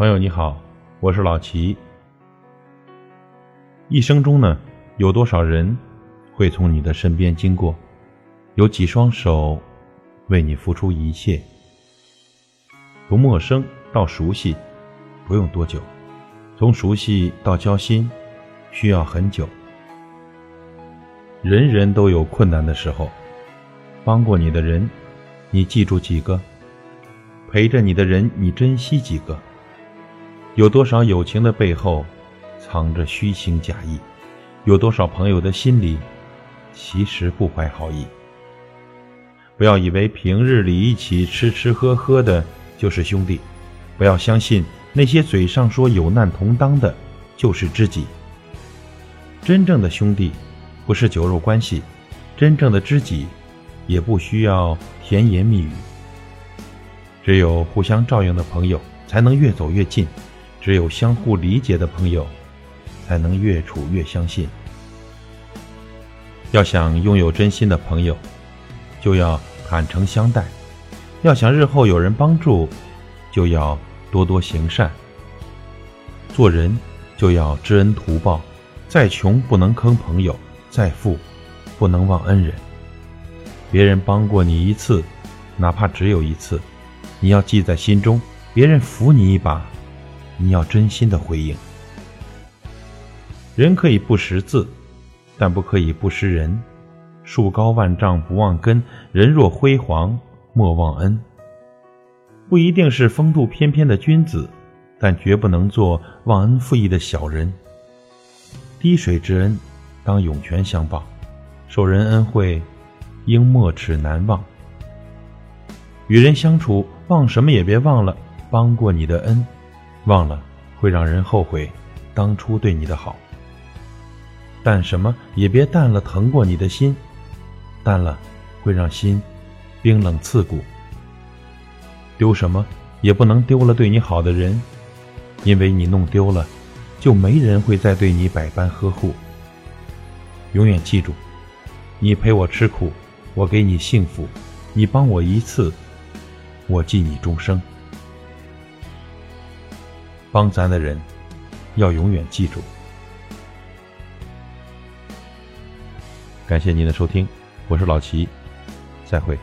朋友你好，我是老齐。一生中呢，有多少人会从你的身边经过？有几双手为你付出一切？从陌生到熟悉，不用多久；从熟悉到交心，需要很久。人人都有困难的时候，帮过你的人，你记住几个？陪着你的人，你珍惜几个？有多少友情的背后藏着虚情假意？有多少朋友的心里其实不怀好意？不要以为平日里一起吃吃喝喝的就是兄弟，不要相信那些嘴上说有难同当的就是知己。真正的兄弟不是酒肉关系，真正的知己也不需要甜言蜜语。只有互相照应的朋友，才能越走越近；只有相互理解的朋友，才能越处越相信。要想拥有真心的朋友，就要坦诚相待；要想日后有人帮助，就要多多行善。做人就要知恩图报，再穷不能坑朋友，再富不能忘恩人。别人帮过你一次，哪怕只有一次。你要记在心中，别人扶你一把，你要真心的回应。人可以不识字，但不可以不识人。树高万丈不忘根，人若辉煌莫忘恩。不一定是风度翩翩的君子，但绝不能做忘恩负义的小人。滴水之恩，当涌泉相报；受人恩惠，应没齿难忘。与人相处，忘什么也别忘了帮过你的恩，忘了会让人后悔当初对你的好。淡什么也别淡了疼过你的心，淡了会让心冰冷刺骨。丢什么也不能丢了对你好的人，因为你弄丢了，就没人会再对你百般呵护。永远记住，你陪我吃苦，我给你幸福，你帮我一次。我记你终生，帮咱的人要永远记住。感谢您的收听，我是老齐，再会。